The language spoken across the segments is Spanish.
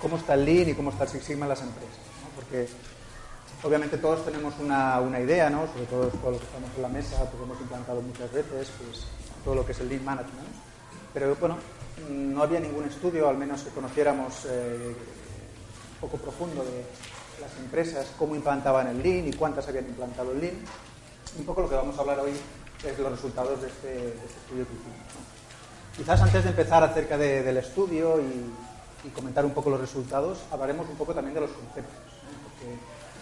Cómo está el Lean y cómo está el Six Sigma en las empresas. ¿no? Porque obviamente todos tenemos una, una idea, ¿no? sobre todo todos los que estamos en la mesa, porque hemos implantado muchas veces pues, todo lo que es el Lean Management. Pero bueno, no había ningún estudio, al menos que conociéramos eh, poco profundo de las empresas, cómo implantaban el Lean y cuántas habían implantado el Lean. Un poco lo que vamos a hablar hoy es los resultados de este, de este estudio que hicimos. ¿no? Quizás antes de empezar acerca de- del estudio y, y comentar un poco los resultados, hablaremos un poco también de los conceptos,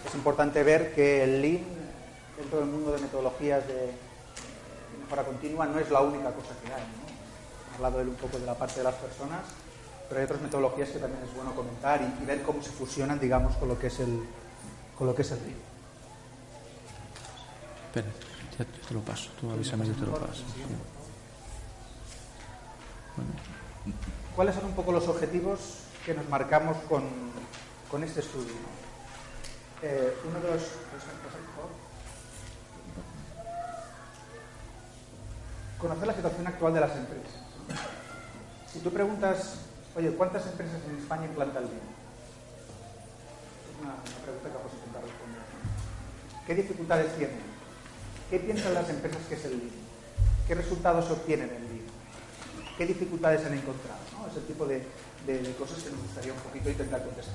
es importante ver que el Lean, dentro del mundo de metodologías de, mejora continua, no es la única cosa que hay. hablado él un poco de la parte de las personas, pero hay otras metodologías que también es bueno comentar y, y ver cómo se fusionan, digamos, con lo que es el, con lo que es el Lean. Espera, ya te lo paso. Tú avísame yo te lo paso. sí. Bueno, ¿Cuáles son un poco los objetivos que nos marcamos con, con este estudio? Eh, uno de los... Conocer la situación actual de las empresas. Si tú preguntas, oye, ¿cuántas empresas en España implantan Lean? Es una, una pregunta que vamos a intentar responder. ¿Qué dificultades tienen? ¿Qué piensan las empresas que es el Lean? ¿Qué resultados obtienen en Lean? ¿Qué dificultades han encontrado? Es el tipo de, de- cosas que nos gustaría un poquito intentar contestar.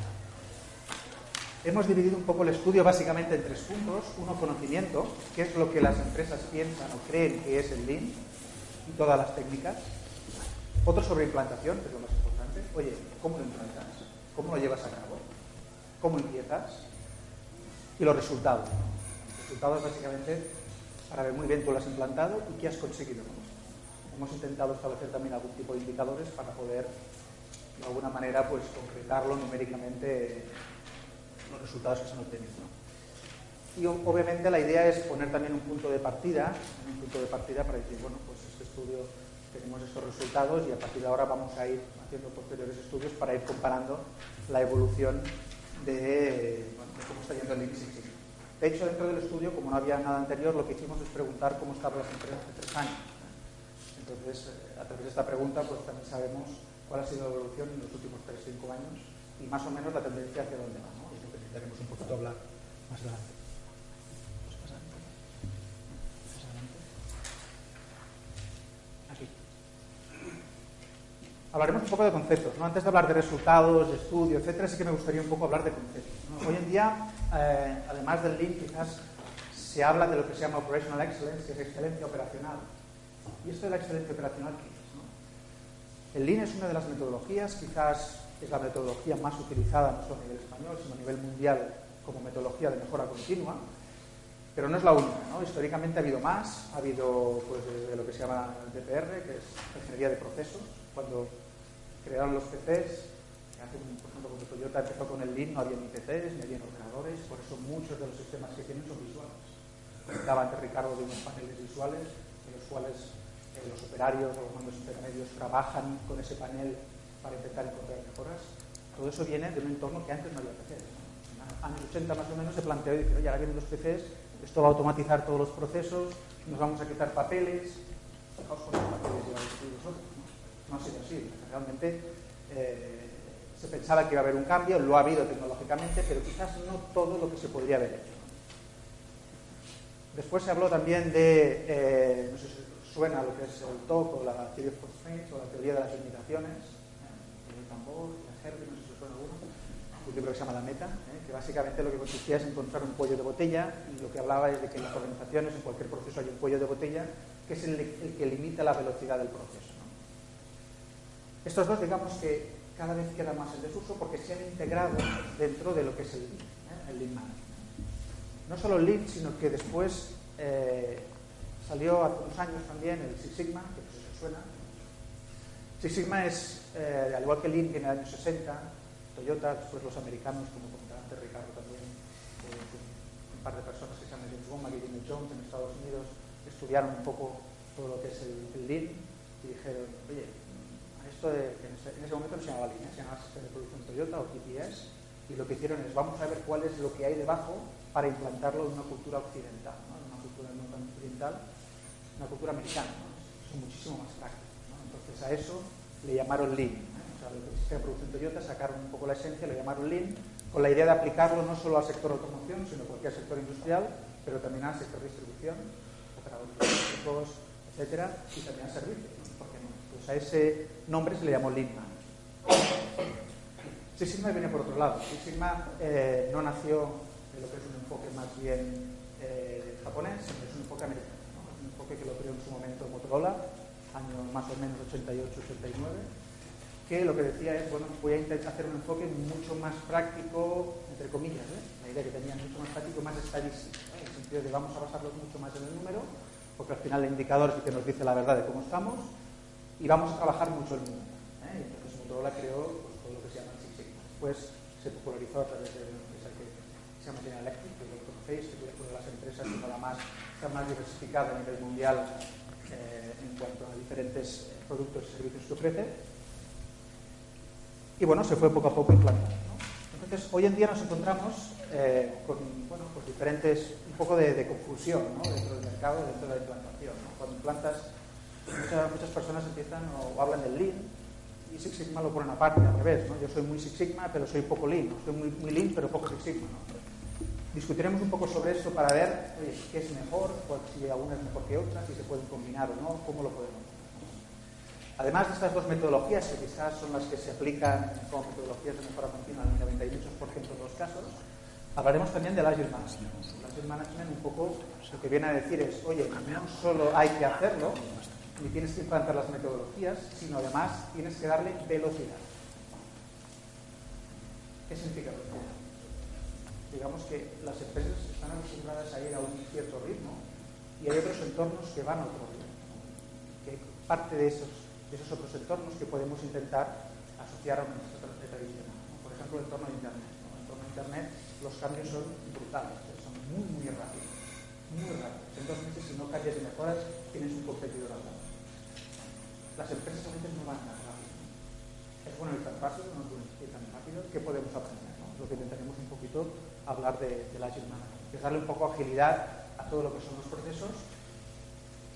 Hemos dividido un poco el estudio básicamente en tres puntos. Uno, conocimiento, qué es lo que las empresas piensan o creen que es el Lean y todas las técnicas. Otro sobre implantación, que es lo más importante. Oye, ¿cómo lo implantas? ¿Cómo lo llevas a cabo? ¿Cómo empiezas? Y los resultados. Los resultados básicamente para ver muy bien tú lo has implantado y qué has conseguido. Hemos intentado establecer también algún tipo de indicadores para poder, de alguna manera, pues concretarlo numéricamente los resultados que se han obtenido. Y obviamente la idea es poner también un punto de partida, un punto de partida para decir, bueno, pues este estudio tenemos estos resultados y a partir de ahora vamos a ir haciendo posteriores estudios para ir comparando la evolución de, cómo está yendo el Sigma. De hecho, dentro del estudio, como no había nada anterior, lo que hicimos es preguntar cómo estaban las empresas hace tres años. Entonces, eh, a través de esta pregunta, pues también sabemos cuál ha sido la evolución en los últimos 3-5 años y más o menos la tendencia hacia dónde va. ¿no? Es lo que intentaremos un poquito hablar más adelante. Pues más adelante. Aquí. Hablaremos un poco de conceptos. ¿no? Antes de hablar de resultados, de estudio, etcétera, sí que me gustaría un poco hablar de conceptos. Hoy en día, eh, además del Lean, quizás se habla de lo que se llama Operational Excellence, que es excelencia operacional. ¿Y esto de la excelencia operacional qué es? no? El Lean es una de las metodologías, quizás es la metodología más utilizada no solo a nivel español, sino a nivel mundial como metodología de mejora continua, pero no es la única. ¿no? Históricamente ha habido más, ha habido pues, desde lo que se llama DPR, que es ingeniería de procesos, cuando crearon los PCs, por ejemplo, cuando Toyota empezó con el Lean no había ni PCs, ni había ordenadores, por eso muchos de los sistemas que tienen son visuales. Comentaba antes Ricardo de unos paneles visuales, cuales eh, los operarios o los mandos intermedios trabajan con ese panel para intentar encontrar mejoras. Todo eso viene de un entorno que antes no había PCs. En los años 80 más o menos se planteó y oye, ahora vienen los PCs, esto va a automatizar todos los procesos, nos vamos a quitar papeles, fijaos cuántos papeles llevan escritos nosotros. ¿no? no ha sido así. Realmente eh, se pensaba que iba a haber un cambio, lo ha habido tecnológicamente, pero quizás no todo lo que se podría haber hecho. Después se habló también de, eh, no sé si suena lo que es el TOC o la Theory of Constraints o la teoría de las limitaciones, el tambor, el Herbie, no sé si suena alguno, un libro que se llama La Meta, ¿eh? que básicamente lo que consistía es encontrar un cuello de botella y lo que hablaba es de que en las organizaciones, en cualquier proceso hay un cuello de botella que es el, que limita la velocidad del proceso. Estos dos, digamos que cada vez queda más en desuso porque se han integrado dentro de lo que es el ¿eh? el Lean Management. No solo el Lean, sino que después eh, salió hace unos años también el Six Sigma, que no sé si os suena. Six Sigma es, eh, al igual que Lean, que en el año 60, Toyota, después los americanos, como comentaba antes Ricardo también, eh, un par de personas que se llaman James y Jimmy Jones en Estados Unidos, estudiaron un poco todo lo que es el, el y dijeron, oye, esto de, en, ese, en, ese, momento no se llamaba Lean, ¿eh? se llamaba Sistema de Producción Toyota o TPS, y lo que hicieron es, vamos a ver cuál es lo que hay debajo para implantarlo en una cultura occidental, ¿no? en una cultura no tan occidental, una cultura americana, ¿no? muchísimo más práctico. ¿no? Entonces a eso le llamaron Lean. ¿eh? O sea, lo que sistema de producción Toyota sacaron un poco la esencia, le llamaron Lean, con la idea de aplicarlo no solo al sector automoción, sino a cualquier sector industrial, pero también al sector distribución, operadores logísticos, etcétera, y también al servicio. ¿Por qué no? Pues a ese nombre se le llamó Lean Six Sigma viene por otro lado. Six Sigma eh, no nació de lo que es enfoque más bien eh, japonés, es un enfoque americano. ¿no? Es un enfoque que lo creó en su momento Motorola, año más o menos 88-89, que lo que decía es, bueno, voy a intentar hacer un enfoque mucho más práctico, entre comillas, ¿eh? la idea que tenía mucho más práctico, más estadístico, ¿eh? en el sentido de vamos a basarlos mucho más en el número, porque al final el indicador es el que nos dice la verdad de cómo estamos, y vamos a trabajar mucho el número. ¿eh? Entonces Motorola creó pues, todo lo que se llama Six Sigma. Después se popularizó a través de que se llama General Electric, que lo conocéis, es una de las empresas que más, está más diversificada a nivel mundial eh, en cuanto a diferentes productos y servicios que ofrece. Y bueno, se fue poco a poco implantando. Entonces, hoy en día nos encontramos eh, con pues diferentes, un poco de, confusión dentro del mercado, dentro de la implantación. Cuando implantas, muchas, personas empiezan o, hablan del Lean, y Six Sigma lo ponen aparte, al revés. Yo soy muy Six Sigma, pero soy poco Lean. Soy muy, muy Lean, pero poco Six Sigma. Discutiremos un poco sobre eso para ver qué es mejor, si alguna es mejor que otra, si se pueden combinar o no, cómo lo podemos. Además de estas dos metodologías, que quizás son las que se aplican como metodologías de mejora continua en el 98% de los casos, hablaremos también del Agile Management. El Agile Management un poco lo que viene a decir es, oye, no solo hay que hacerlo, ni tienes que implantar las metodologías, sino además tienes que darle velocidad. ¿Qué significa velocidad? Digamos que las empresas están acostumbradas a ir a un cierto ritmo y hay otros entornos que van a otro ritmo. Que parte de esos, esos otros entornos que podemos intentar asociar a una estrategia tradicional. Por ejemplo, el entorno de Internet. ¿no? El entorno de Internet los cambios son brutales, son muy, muy rápidos. Muy rápidos. En dos meses, si no cambias y mejoras, tienes un competidor al lado las empresas a veces no van tan rápido. Es bueno ir tan rápido, no es bueno ir tan rápido. ¿Qué podemos aprender? Lo que intentaremos un poquito hablar de, del Agile Management, que es darle un poco agilidad a todo lo que son los procesos,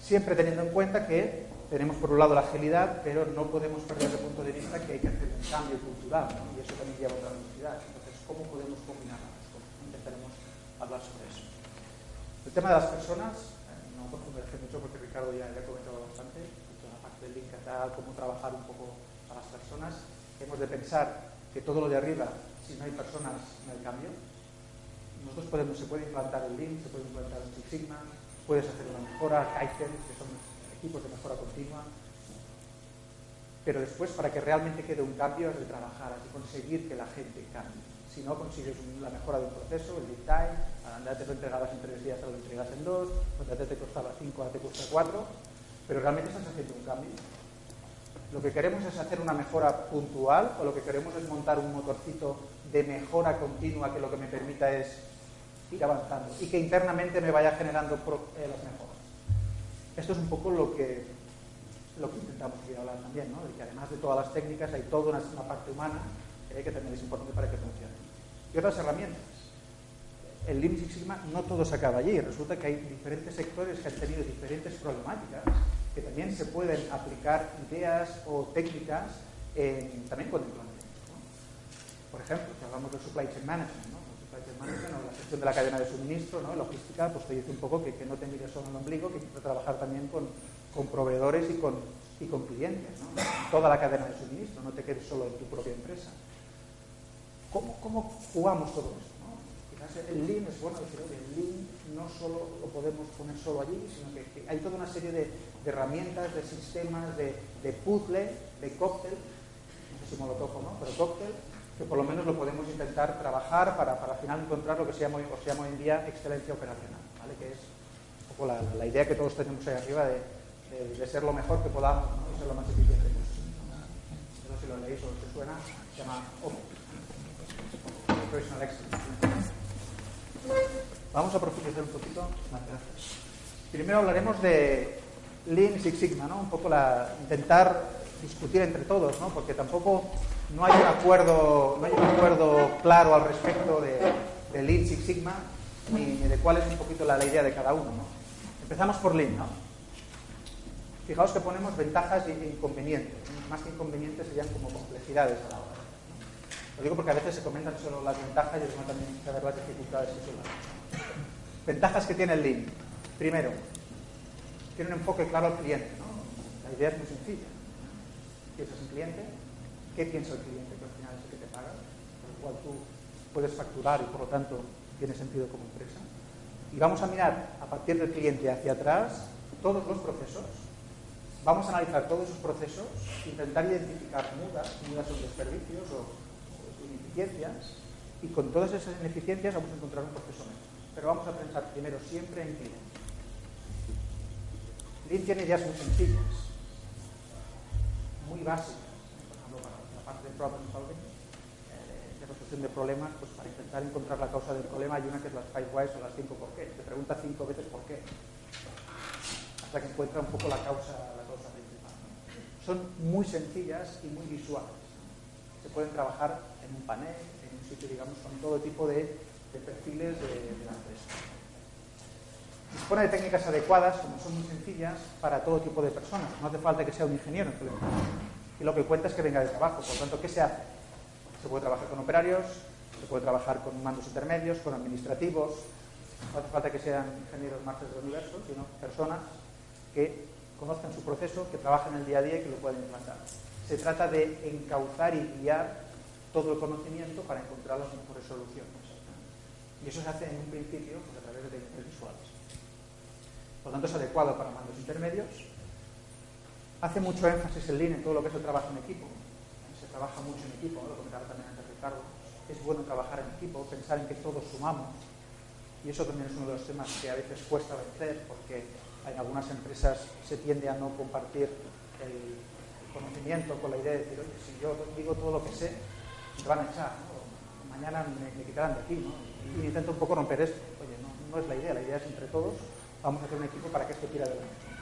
siempre teniendo en cuenta que tenemos por un lado la agilidad, pero no podemos perder de punto de vista que hay que hacer un cambio cultural, ¿no? y eso también lleva otra velocidad. Entonces, ¿cómo podemos combinar las cosas? Intentaremos hablar sobre eso. El tema de las personas, eh, no profundizar mucho porque Ricardo ya, ya ha comentado bastante, del link cómo trabajar un poco a las personas. Hemos de pensar que todo lo de arriba, si no hay personas, no hay cambio. Nosotros podemos, se puede implantar el link, se puede implantar el Six Sigma, puedes hacer una mejora, Kaizen, que son equipos de mejora continua. Pero después, para que realmente quede un cambio, es de trabajar, es de conseguir que la gente cambie. Si no consigues la mejora de un proceso, el lead time, antes lo entregabas en tres días, ahora lo entregas en dos, antes te costaba cinco, ahora te cuesta cuatro, pero realmente estás haciendo un cambio. Lo que queremos es hacer una mejora puntual o lo que queremos es montar un motorcito de mejora continua que lo que me permita es ir avanzando y que internamente me vaya generando eh, las mejoras. Esto es un poco lo que, lo que intentamos aquí hablar también, ¿no? de que además de todas las técnicas hay toda una, parte humana eh, que también es importante para que funcione. Y otras herramientas. El Lean Six Sigma no todo se acaba allí. Resulta que hay diferentes sectores que han tenido diferentes problemáticas que también se pueden aplicar ideas o técnicas en, también con el planteamiento. Por ejemplo, si hablamos de supply chain management, ¿no? El supply chain management o la gestión de la cadena de suministro, ¿no? logística, pues te dice un poco que, no te mires solo en el ombligo, que que trabajar también con, proveedores y con, clientes, ¿no? toda la cadena de suministro, no te quedes solo en tu propia empresa. ¿Cómo, jugamos todo esto? ¿no? El Lean es bueno decir, que el Lean no solo lo podemos poner solo allí, sino que, hay toda una serie de, herramientas, de sistemas, de, de, puzzle, de cóctel, no sé si me lo toco, ¿no? Pero cóctel, que por lo menos lo podemos intentar trabajar para, para al final encontrar lo que se llama, o se llama hoy en día excelencia operacional, ¿vale? Que es un poco la, la idea que todos tenemos ahí arriba de, de, ser lo mejor que podamos, ¿no? Y ser lo más eficiente posible. No sé si lo leéis o os suena, se llama OPE. Vamos a profundizar un poquito. Primero hablaremos de Lean Six Sigma, ¿no? Un poco la, intentar discutir entre todos, ¿no? Porque tampoco no hay un acuerdo, no hay un acuerdo claro al respecto de, de Lean Six Sigma ni, de cuál es un poquito la, idea de cada uno, ¿no? Empezamos por Lean, ¿no? Fijaos que ponemos ventajas e inconvenientes. Más que inconvenientes serían como complejidades a la hora. Lo digo porque a veces se comentan solo las ventajas y después también saber las dificultades que son Ventajas que tiene el Lean. Primero, tiene un enfoque claro al cliente. La idea es muy sencilla. Piensas en cliente, ¿qué piensa el cliente? Que al final es el que te paga, por lo cual tú puedes facturar y por lo tanto tiene sentido como empresa. Y vamos a mirar a partir del cliente hacia atrás todos los procesos. Vamos a analizar todos esos procesos, intentar identificar mudas, mudas son desperdicios o y con todas esas ineficiencias vamos a encontrar un proceso mejor. Pero vamos a pensar primero siempre en cliente. Lean tiene ideas muy sencillas, muy básicas, por ejemplo, para la parte de problem solving, eh, de resolución de problemas, pues para intentar encontrar la causa del problema hay una que es las five whys o las cinco por qué. Te pregunta cinco veces por qué, hasta que encuentra un poco la causa, la causa principal. Son muy sencillas y muy visuales. Se pueden trabajar en un panel, en un sitio, digamos, con todo tipo de, perfiles de, la empresa. Dispone de técnicas adecuadas, como son muy sencillas, para todo tipo de personas. No hace falta que sea un ingeniero Lo que cuenta es que venga de trabajo. Por lo tanto, ¿qué se hace? Se puede trabajar con operarios, se puede trabajar con mandos intermedios, con administrativos. No hace falta que sean ingenieros máster del universo, sino personas que conozcan su proceso, que trabajen el día a día y que lo puedan implantar. Se trata de encauzar y guiar todo el conocimiento para encontrar las mejores soluciones. Y eso se hace en un principio pues, a través de técnicas visuales. Por lo tanto, es adecuado para mandos intermedios. Hace mucho énfasis en línea en todo lo que es el trabajo en equipo. Se trabaja mucho en equipo, lo comentaba también antes Ricardo. Es bueno trabajar en equipo, pensar en que todos sumamos. Y eso también es uno de los temas que a veces cuesta vencer, porque en algunas empresas se tiende a no compartir el conocimiento con la idea de decir, oye, si yo digo todo lo que sé, me van a echar, mañana me, quitarán de aquí. ¿no? Y intento un poco romper esto. Oye, no, es la idea, la idea es entre todos, vamos a hacer un equipo para que esto tire adelante.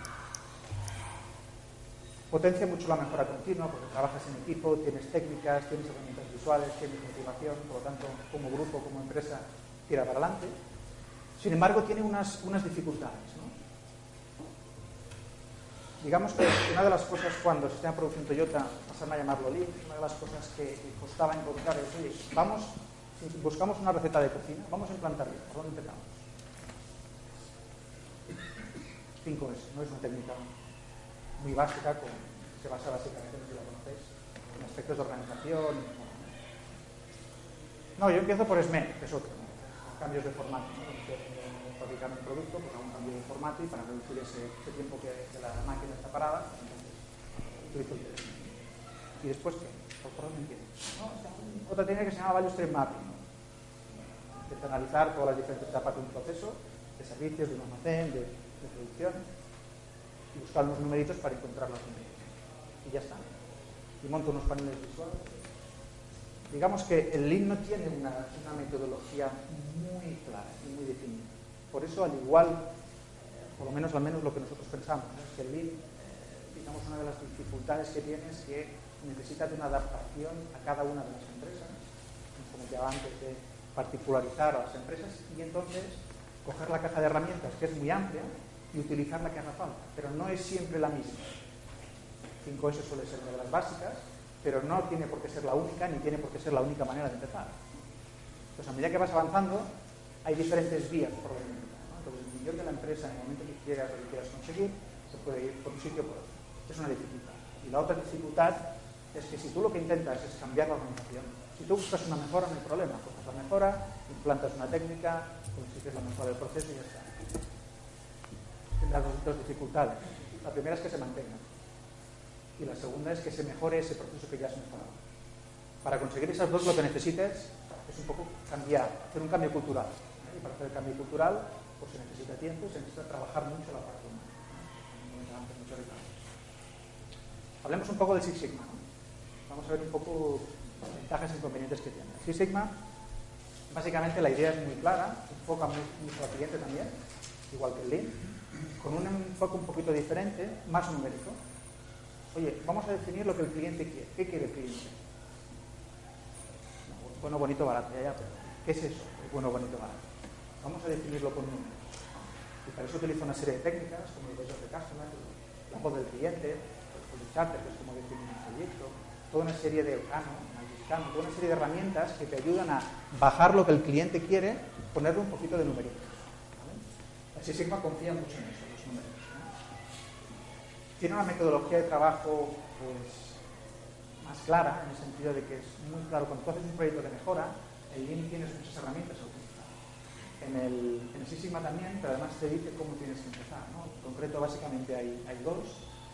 Potencia mucho la mejora continua porque trabajas en equipo, tienes técnicas, tienes herramientas visuales, tienes motivación, por lo tanto, como grupo, como empresa, tira para adelante. Sin embargo, tiene unas, unas dificultades. ¿no? Digamos que una de las cosas cuando se está produciendo Toyota, pasaron a llamarlo Lean, una de las cosas que costaba encontrar es, oye, vamos, buscamos una receta de cocina, vamos a implantarla, ¿por dónde empezamos? 5S, no es una técnica muy básica, con, se basa básicamente, no si la conocéis, en aspectos de organización. No, yo empiezo por SME, que es otro, cambios de formato. ¿no? fabricar un producto, pues un cambio de formato y para reducir ese, tiempo que, la máquina está parada, utilizo el ¿Y después qué? ¿Por dónde empiezo? otra técnica que se llama Value Stream Mapping. ¿no? analizar todas las diferentes etapas de un proceso, de servicios, de un almacén, de, producción, y buscar unos numeritos para encontrar las numeritos. Y ya está. Y monto unos paneles visuales. Digamos que el Lean no tiene una, metodología muy clara y muy definida. Por eso, al igual, eh, por lo menos al menos lo que nosotros pensamos, es que el Lean, eh, digamos, una de las dificultades que tiene es que necesita de una adaptación a cada una de las empresas, como ya antes de particularizar a las empresas, y entonces coger la caja de herramientas, que es muy amplia, y utilizar la que haga falta, pero no es siempre la misma. 5S suele ser una de las básicas, pero no tiene por qué ser la única, ni tiene por qué ser la única manera de empezar. Entonces, a medida que vas avanzando, hay diferentes vías por donde de la empresa en el momento que quieras o que quieras conseguir, se puede ir por un sitio o por otro. Es una dificultad. Y la otra dificultad es que si tú lo que intentas es cambiar la organización, si tú buscas una mejora, no hay problema, buscas la mejora, Implantas una técnica, consigues la mejora del proceso y ya está. Tendrás dos, dificultades. La primera es que se mantenga. Y la segunda es que se mejore ese proceso que ya has mejorado. Para conseguir esas dos lo que necesites es un poco cambiar, hacer un cambio cultural. Y para hacer el cambio cultural pues se necesita tiempo, se necesita trabajar mucho la parte humana. Hablemos un poco de Six Sigma. Vamos a ver un poco las ventajas e inconvenientes que tiene. Six Sigma, básicamente la idea es muy clara, enfoca mucho al cliente también, igual que el Lean, con un enfoque un poquito diferente, más numérico. Oye, vamos a definir lo que el cliente quiere. ¿Qué quiere el cliente? Bueno, bonito, barato, ya, ya, pero ¿qué es eso? bueno, bonito, barato. Vamos a definirlo con números. Y para eso utilizo una serie de técnicas, como el de customer, la voz del cliente, el charter, que es como definir un proyecto, toda una serie de toda una serie de herramientas que te ayudan a bajar lo que el cliente quiere, ponerle un poquito de numeritos. Así Sigma confía mucho en eso, los números. Tiene una metodología de trabajo pues, más clara, en el sentido de que es muy claro, cuando tú haces un proyecto de mejora, el Lean tienes muchas herramientas en el, en Sigma también, pero además te dice cómo tienes que empezar. En concreto, básicamente hay, dos,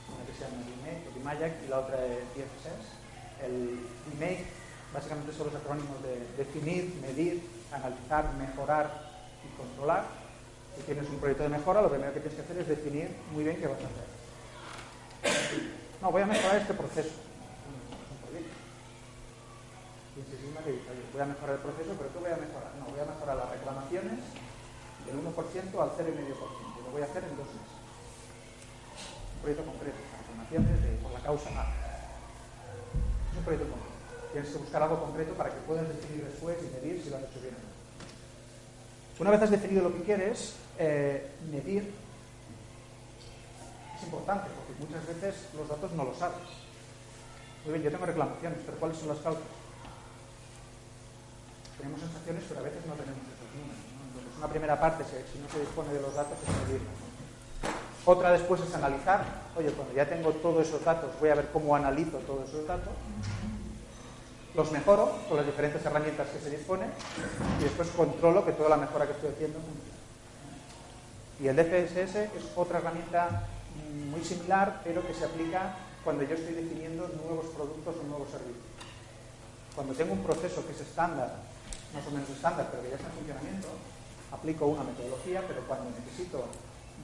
una que se llama Remake o Dimayak y la otra es DFSS. El Remake básicamente son los acrónimos de definir, medir, analizar, mejorar y controlar. Si tienes un proyecto de mejora, lo primero que tienes que hacer es definir muy bien qué vas a hacer. No, voy a mejorar este proceso. Voy a mejorar el proceso, pero ¿qué voy a mejorar? No, voy a mejorar las reclamaciones del 1% al 0,5%. Lo voy a hacer en dos meses. Un proyecto concreto, reclamaciones de, por la causa A. Es un proyecto concreto. Tienes que buscar algo concreto para que puedas definir después y medir si lo has hecho bien o no. Una vez has definido lo que quieres, eh, medir es importante porque muchas veces los datos no los sabes. Muy bien, yo tengo reclamaciones, pero ¿cuáles son las causas? tenemos sensaciones, pero a veces no tenemos esos números. Entonces, una primera parte, si no se dispone de los datos, es medirlos. Otra después es analizar. Oye, cuando ya tengo todos esos datos, voy a ver cómo analizo todos esos datos. Los mejoro con las diferentes herramientas que se disponen y después controlo que toda la mejora que estoy haciendo. Y el DFSS es otra herramienta muy similar, pero que se aplica cuando yo estoy definiendo nuevos productos o nuevos servicios. Cuando tengo un proceso que es estándar más o menos estándar, pero que ya está en funcionamiento, aplico una metodología, pero cuando necesito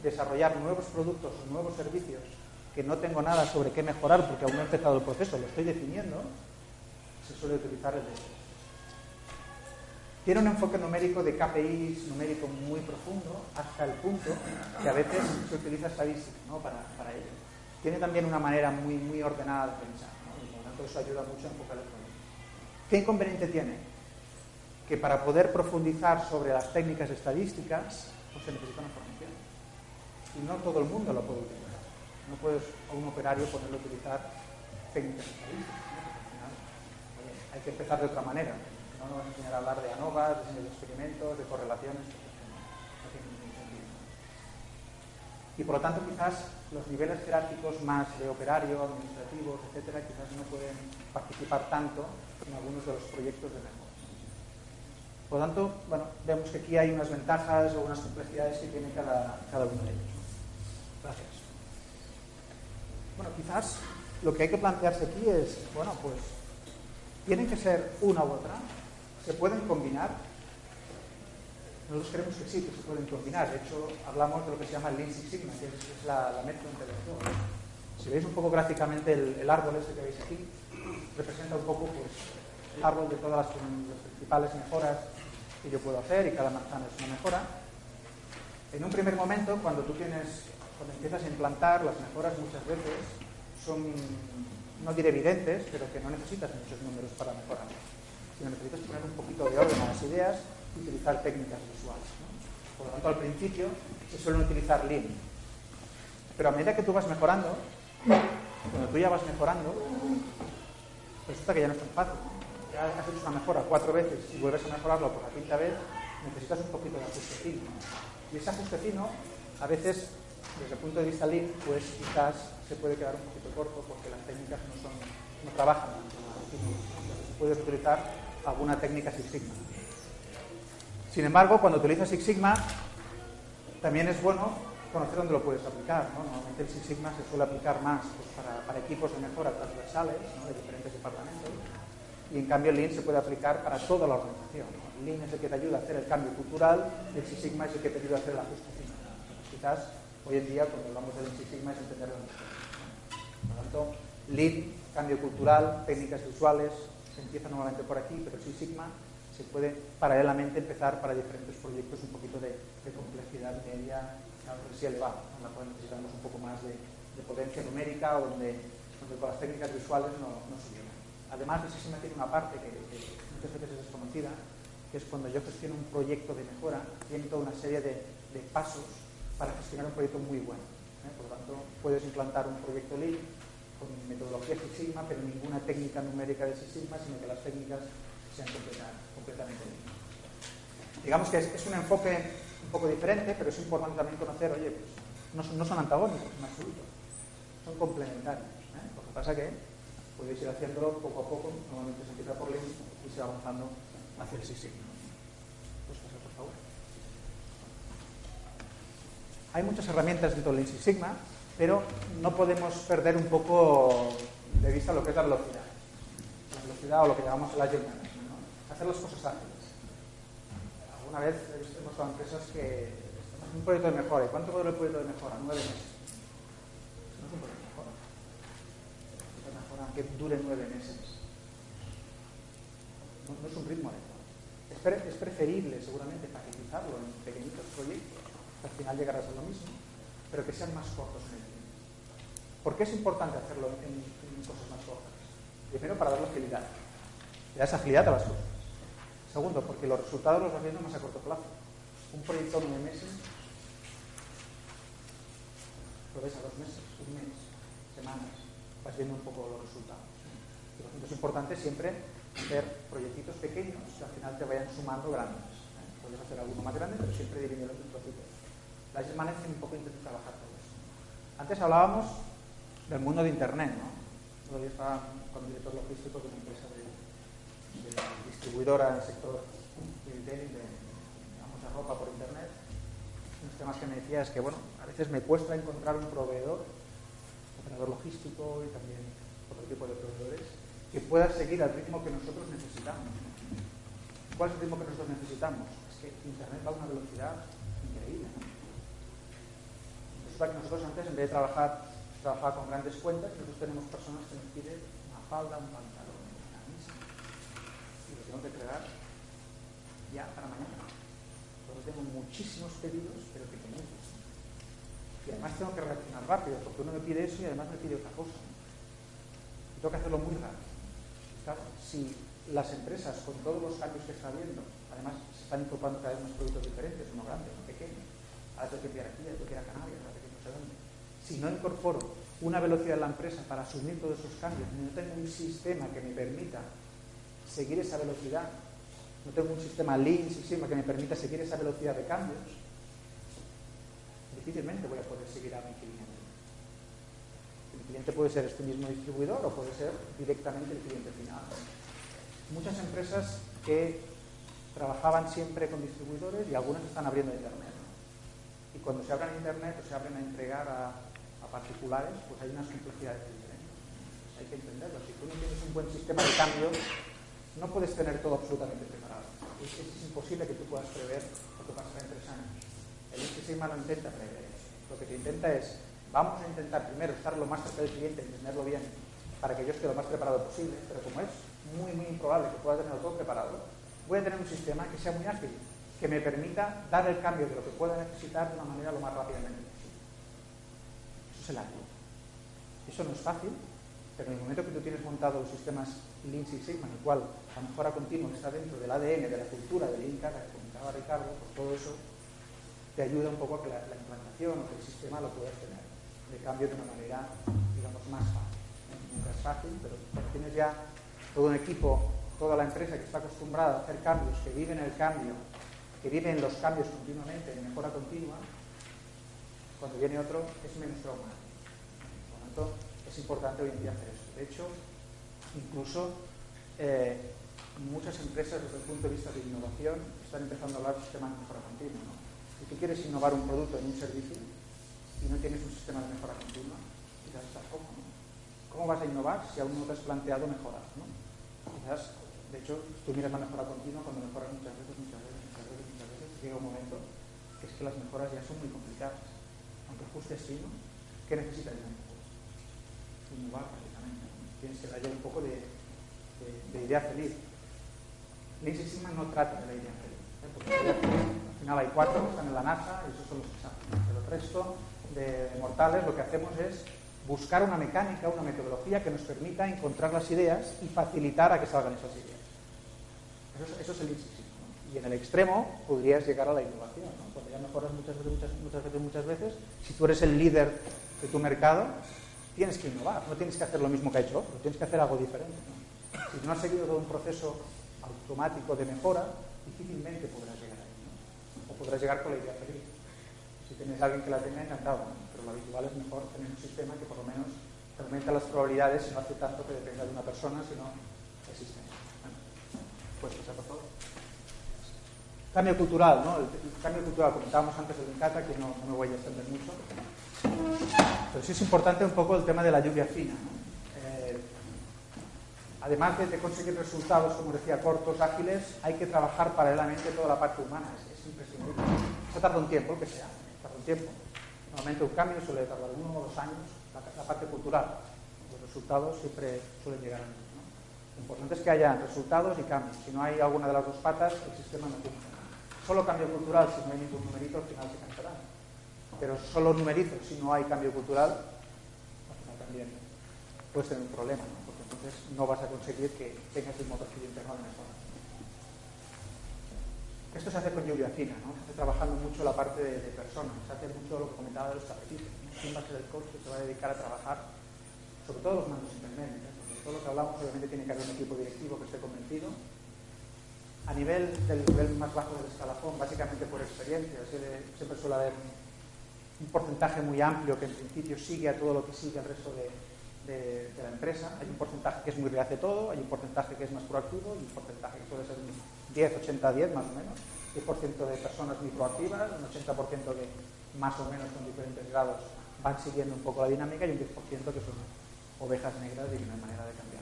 desarrollar nuevos productos o nuevos servicios que no tengo nada sobre qué mejorar porque aún no he empezado el proceso, lo estoy definiendo, se suele utilizar el DSS. Tiene un enfoque numérico de KPIs numérico muy profundo, hasta el punto que a veces se utiliza estadística ¿no? para, para ello. Tiene también una manera muy, muy ordenada de pensar, y por lo tanto eso ayuda mucho a enfocar el problema. ¿Qué inconveniente tiene? que para poder profundizar sobre las técnicas estadísticas pues se necesita una formación. Y no todo el mundo lo puede utilizar. No puedes a un operario ponerlo a utilizar técnicas estadísticas. hay que empezar de otra manera. No nos a enseñar a hablar de ANOVA, de experimentos, de correlaciones. No tiene ningún sentido. Y por lo tanto quizás los niveles jerárquicos más de operario, administrativos, etcétera, quizás no pueden participar tanto en algunos de los proyectos de mejora. Por lo tanto, bueno, vemos que aquí hay unas ventajas o unas complejidades que tiene cada, cada uno de ellos. Gracias. Bueno, quizás lo que hay que plantearse aquí es, bueno, pues, ¿tienen que ser una u otra? ¿Se pueden combinar? Nosotros creemos que sí, que se pueden combinar. De hecho, hablamos de lo que se llama el Lean Sigma, que es, la, la entre Si veis un poco gráficamente el, árbol este que veis aquí, representa un poco pues, el árbol de todas las, las principales mejoras que yo puedo hacer y cada manzana es una mejora. En un primer momento, cuando tú tienes, cuando empiezas a implantar, las mejoras muchas veces son, no diré evidentes, pero que no necesitas muchos números para mejorar, necesitas poner un poquito de orden a las ideas y utilizar técnicas visuales. Por lo tanto, al principio se suelen utilizar Lean. Pero a medida que tú vas mejorando, cuando tú ya vas mejorando, resulta que ya no es tan fácil ya has hecho una mejora cuatro veces y vuelves a mejorarlo por la quinta vez, necesitas un poquito de ajuste fino. Y ese ajuste fino, a veces, desde el punto de vista lean, pues quizás se puede quedar un poquito corto porque las técnicas no, son, no trabajan. Puedes utilizar alguna técnica Six Sigma. Sin embargo, cuando utilizas Six Sigma, también es bueno conocer dónde lo puedes aplicar. ¿no? Normalmente el Six Sigma se suele aplicar más pues, para, para, equipos de mejora transversales ¿no? de diferentes departamentos y en cambio el Lean se puede aplicar para toda la organización. ¿no? El Lean es el que te ayuda a hacer el cambio cultural y el Six Sigma es el que te ayuda a hacer el ajuste final. Quizás hoy en día cuando hablamos del Six Sigma es entenderlo mejor. Por lo tanto, Lean, cambio cultural, técnicas visuales, se empieza normalmente por aquí, pero Six Sigma se puede paralelamente empezar para diferentes proyectos un poquito de, complejidad media a sí elevada, necesitamos un poco más de, potencia numérica o donde, con las técnicas visuales no, no se llegan. Además, el sistema tiene una parte que, que, muchas veces es desconocida, que es cuando yo gestiono un proyecto de mejora, tiene toda una serie de, de pasos para gestionar un proyecto muy bueno. ¿eh? Por lo tanto, puedes implantar un proyecto Lean con metodología Six Sigma, pero ninguna técnica numérica de Six Sigma, sino que las técnicas sean completamente Lean. Digamos que es, es un enfoque un poco diferente, pero es importante también conocer, oye, pues no son, no son antagónicos en absoluto, son complementarios. ¿eh? Lo que pasa que podéis ir haciéndolo poco a poco, normalmente se empieza por Lean y se va avanzando hacia el Six Sigma. Pues pasar, por favor. Hay muchas herramientas dentro del Six Sigma, pero no podemos perder un poco de vista lo que es la velocidad. La velocidad o lo que llamamos el agile ¿no? hacer las cosas ágiles una vez he visto hemos estado empresas que estamos en un proyecto de mejora. ¿Y cuánto dura el proyecto de mejora? Nueve meses. No es un proyecto de mejora. Un proyecto de mejora que dure nueve meses. No, es un ritmo adecuado. Es, es, preferible, seguramente, paquetizarlo en pequeñitos proyectos, al final llegarás a lo mismo, pero que sean más cortos en el tiempo. ¿Por qué es importante hacerlo en, cosas más cortas? Primero, para darle agilidad. Le das agilidad a las cosas. Segundo, porque los resultados los vas viendo más a corto plazo. Un proyecto de nueve meses, lo ves a dos meses, un mes, semanas, vas viendo un poco los resultados. Por lo tanto, es importante siempre hacer proyectitos pequeños que al final te vayan sumando grandes. ¿eh? Puedes hacer alguno más grande, pero siempre dividiendo en trocitos. La Management un poco intenta trabajar todo eso. Antes hablábamos del mundo de Internet, ¿no? Yo estaba con director logístico de una empresa de de distribuidora en el sector de retailing de, de ropa por internet, unos temas que me decía es que, bueno, a veces me cuesta encontrar un proveedor, operador logístico y también otro tipo de proveedores, que pueda seguir al ritmo que nosotros necesitamos. ¿Cuál es el ritmo que nosotros necesitamos? Es que Internet va a una velocidad increíble. Resulta que nosotros antes, en vez de trabajar, trabajar con grandes cuentas, nosotros tenemos personas que nos piden una falda, un pantalón tengo que entregar ya para mañana. Entonces tengo muchísimos pedidos, pero pequeñitos. Y además tengo que reaccionar rápido, porque uno me pide eso y además me pide otra cosa. Y tengo que hacerlo muy rápido. Claro, si las empresas, con todos los cambios que está habiendo, además se están incorporando cada vez más productos diferentes, uno grande, uno pequeño, ahora tengo que enviar aquí, ahora tengo que ir a Canarias, ahora tengo que ir no sé dónde. Si no incorporo una velocidad en la empresa para asumir todos esos cambios, no tengo un sistema que me permita seguir esa velocidad, no tengo un sistema Lean, sistema que me permita seguir esa velocidad de cambios, difícilmente voy a poder seguir a mi cliente. El cliente puede ser este mismo distribuidor o puede ser directamente el cliente final. Muchas empresas que trabajaban siempre con distribuidores y algunas están abriendo Internet. Y cuando se abren Internet o se abren a entregar a, a particulares, pues hay unas complejidades diferentes. Hay que entenderlo. Si tú no tienes un buen sistema de cambios, no puedes tener todo absolutamente preparado. Es, imposible que tú puedas prever lo que pasará en tres años. El sistema no intenta prever. Lo que te intenta es, vamos a intentar primero estar lo más cerca del cliente, entenderlo bien, para que yo esté lo más preparado posible, pero como es muy, muy improbable que pueda tenerlo todo preparado, voy a tener un sistema que sea muy ágil, que me permita dar el cambio de lo que pueda necesitar de una manera lo más rápidamente. Eso es el. Eso no es fácil, pero en el momento que tú tienes montado los sistemas Lean Six Sigma, en el cual la mejora continua está dentro del ADN, de la cultura de Lean Cara, que comentaba Ricardo, pues todo eso te ayuda un poco a que la, la, implantación o que el sistema lo puedas tener de cambio de una manera, digamos, más fácil. Nunca fácil, pero tienes ya todo un equipo, toda la empresa que está acostumbrada a hacer cambios, que viven el cambio, que viven los cambios continuamente, en mejora continua, cuando viene otro es menos traumático. Por lo tanto, es importante hoy en día hacer eso. De hecho, incluso eh, muchas empresas desde el punto de vista de innovación están empezando a hablar de sistemas de mejora continua. ¿no? Si tú quieres innovar un producto en un servicio y no tienes un sistema de mejora continua, quizás estás poco. ¿no? ¿Cómo vas a innovar si aún no te has planteado mejorar? Quizás, de hecho, tú miras la mejora continua cuando mejoras muchas veces, muchas veces, muchas veces, muchas veces, llega un momento que es que las mejoras ya son muy complicadas. Aunque ajustes fino, ¿qué necesitas ya? Innovar, básicamente. Tienes que dar ya un poco de, de, de idea feliz. Lean Six Sigma no trata de la idea feliz. ¿eh? Porque al final hay cuatro, están en la NASA y esos son los que saben. Pero el resto de mortales lo que hacemos es buscar una mecánica, una metodología que nos permita encontrar las ideas y facilitar a que salgan esas ideas. Eso es, el. ¿no? Y en el extremo podrías llegar a la innovación. ¿no? Ya mejoras muchas veces, muchas, muchas veces, muchas veces, si tú eres el líder de tu mercado, tienes que innovar, no tienes que hacer lo mismo que ha hecho otro, tienes que hacer algo diferente. Si no has seguido todo un proceso automático de mejora, difícilmente podrás llegar ahí. ¿no? O podrás llegar con la idea feliz. Si tienes a alguien que la tenga, encantado. ¿no? Pero lo habitual es mejor tener un sistema que por lo menos aumenta las probabilidades y no hace tanto que dependa de una persona, sino del sistema. Bueno, pues pasar por favor. Cambio cultural, ¿no? El, cambio cultural, comentábamos antes del Incata, que no, me voy a extender mucho. Pero sí es importante un poco el tema de la lluvia fina. ¿no? Eh, además de, conseguir resultados, como decía, cortos, ágiles, hay que trabajar paralelamente toda la parte humana. Es, es imprescindible. Eso tarda un tiempo, que sea, tarda un tiempo. Normalmente un cambio suele tardar uno o dos años, la, la parte cultural. Los resultados siempre suelen llegar antes. ¿no? Lo importante es que haya resultados y cambios. Si no hay alguna de las dos patas, el sistema no funciona. Solo cambio cultural, si no hay ningún numerito, al final se cansará. Pero solo numerizos, si no hay cambio cultural, al final también puedes tener un problema, ¿no? porque entonces no vas a conseguir que tengas el motor interno de mejora. Esto se hace con lluvia fina, ¿no? se hace trabajando mucho la parte de, personas, se hace mucho lo que comentaba de los tapetitos. ¿no? ¿Quién va a ser el coach que se va a dedicar a trabajar? Sobre todo los mandos intermedios. ¿eh? Todo lo que hablamos, obviamente, tiene que haber un equipo directivo que esté convencido. A nivel del nivel más bajo del escalafón, básicamente por experiencia, siempre suele haber un porcentaje muy amplio que en principio sigue a todo lo que sigue el resto de, de, la empresa. Hay un porcentaje que es muy reace todo, hay un porcentaje que es más proactivo y un porcentaje que puede ser un 10, 80, 10 más o menos. 10% de personas muy proactivas, un 80% que más o menos con diferentes grados van siguiendo un poco la dinámica y un 10% que son ovejas negras y que no hay manera de cambiarlas.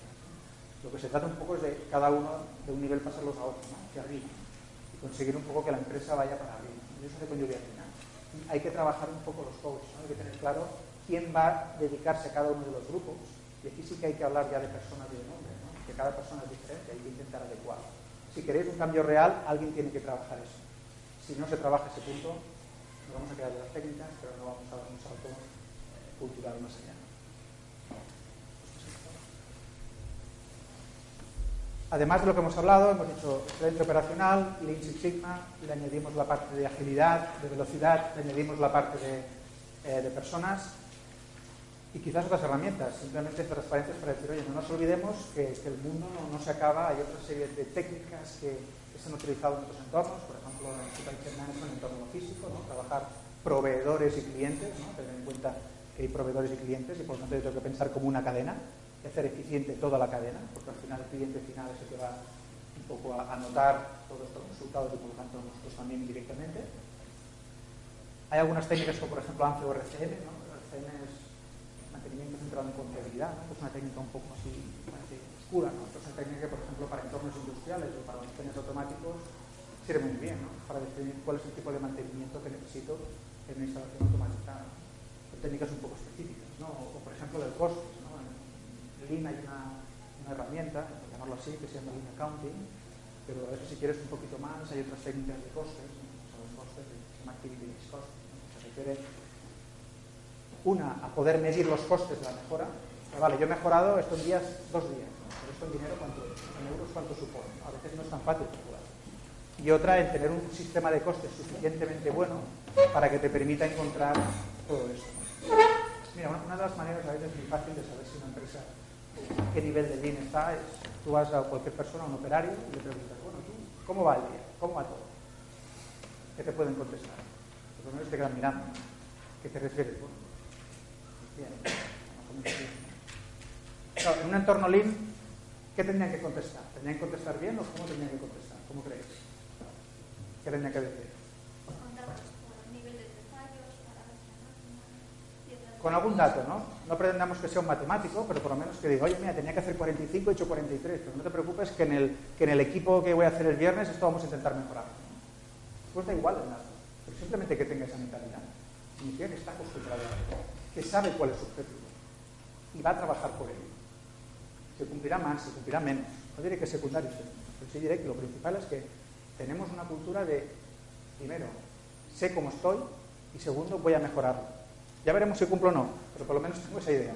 Lo que se trata un poco es de cada uno de un nivel pasarlos a otro, ¿no? hacia arriba, y conseguir un poco que la empresa vaya para arriba. Y eso se con lluvia final. Hay que trabajar un poco los coaches, ¿no? hay que tener claro quién va a dedicarse a cada uno de los grupos. Y aquí sí que hay que hablar ya de personas y de nombres, ¿no? que cada persona es diferente, hay que intentar adecuar. Si queréis un cambio real, alguien tiene que trabajar eso. Si no se trabaja ese punto, nos vamos a quedar de las técnicas, pero no vamos a dar un salto cultural más allá. Además de lo que hemos hablado, hemos dicho excelente operacional, Lean Six Sigma, le añadimos la parte de agilidad, de velocidad, le añadimos la parte de, eh, personas y quizás otras herramientas, simplemente transparentes para decir, oye, no nos olvidemos que, el mundo no, se acaba, hay otra serie de técnicas que, que se han utilizado en otros entornos, por ejemplo, en el entorno físico, trabajar proveedores y clientes, tener en cuenta que hay proveedores y clientes y por lo tanto yo tengo que pensar como una cadena y hacer eficiente toda la cadena, porque al final el cliente final es el que va un poco a anotar todos estos resultados y por lo tanto nosotros también directamente. Hay algunas técnicas como por ejemplo ANFE o RCM, ¿no? RCM es mantenimiento centrado en confiabilidad, ¿no? es una técnica un poco así parece oscura, ¿no? es una técnica que por ejemplo para entornos industriales o para sistemas automáticos sirve muy bien, ¿no? para definir cuál es el tipo de mantenimiento que necesito en una instalación automatizada. Son técnicas un poco específicas, ¿no? o por ejemplo del costo Hay una, una, herramienta, llamarlo así, que se llama Lean Accounting, pero veces si quieres un poquito más hay otras técnicas de costes, ¿no? los costes se llama Activity Cost, se refiere una a poder medir los costes de la mejora. Pero vale, yo he mejorado esto en días, dos días, pero esto en dinero cuánto en euros cuánto supone. A veces no es tan fácil calcular. Y otra en tener un sistema de costes suficientemente bueno para que te permita encontrar todo esto. Mira, una de las maneras a veces muy fácil de saber si una empresa qué nivel de lean está, es, tú vas a cualquier persona, a un operario, y le preguntas, bueno, tú, ¿cómo va el día? ¿Cómo va todo? ¿Qué te pueden contestar? Por lo menos te quedan mirando. ¿Qué te refieres? Bueno, bien, claro, en un entorno lean, ¿Qué tendrían que contestar? ¿Tendrían que contestar bien o cómo tendrían que contestar? ¿Cómo creéis? ¿Qué tendrían que decir? Con algún dato, ¿no? No pretendamos que sea un matemático, pero por lo menos que diga, oye, mira, tenía que hacer 45, he hecho 43. Pero no te preocupes que en el, que en el equipo que voy a hacer el viernes esto vamos a intentar mejorar. Pues da igual el dato, pero simplemente que tenga esa mentalidad. Significa que está acostumbrado a que sabe cuál es su objetivo y va a trabajar por ello. Se cumplirá más, se cumplirá menos. No diré que es secundario, pero sí diré que lo principal es que tenemos una cultura de, primero, sé cómo estoy y segundo, voy a mejorarlo. Ya veremos si cumplo o no, pero por lo menos tengo esa idea.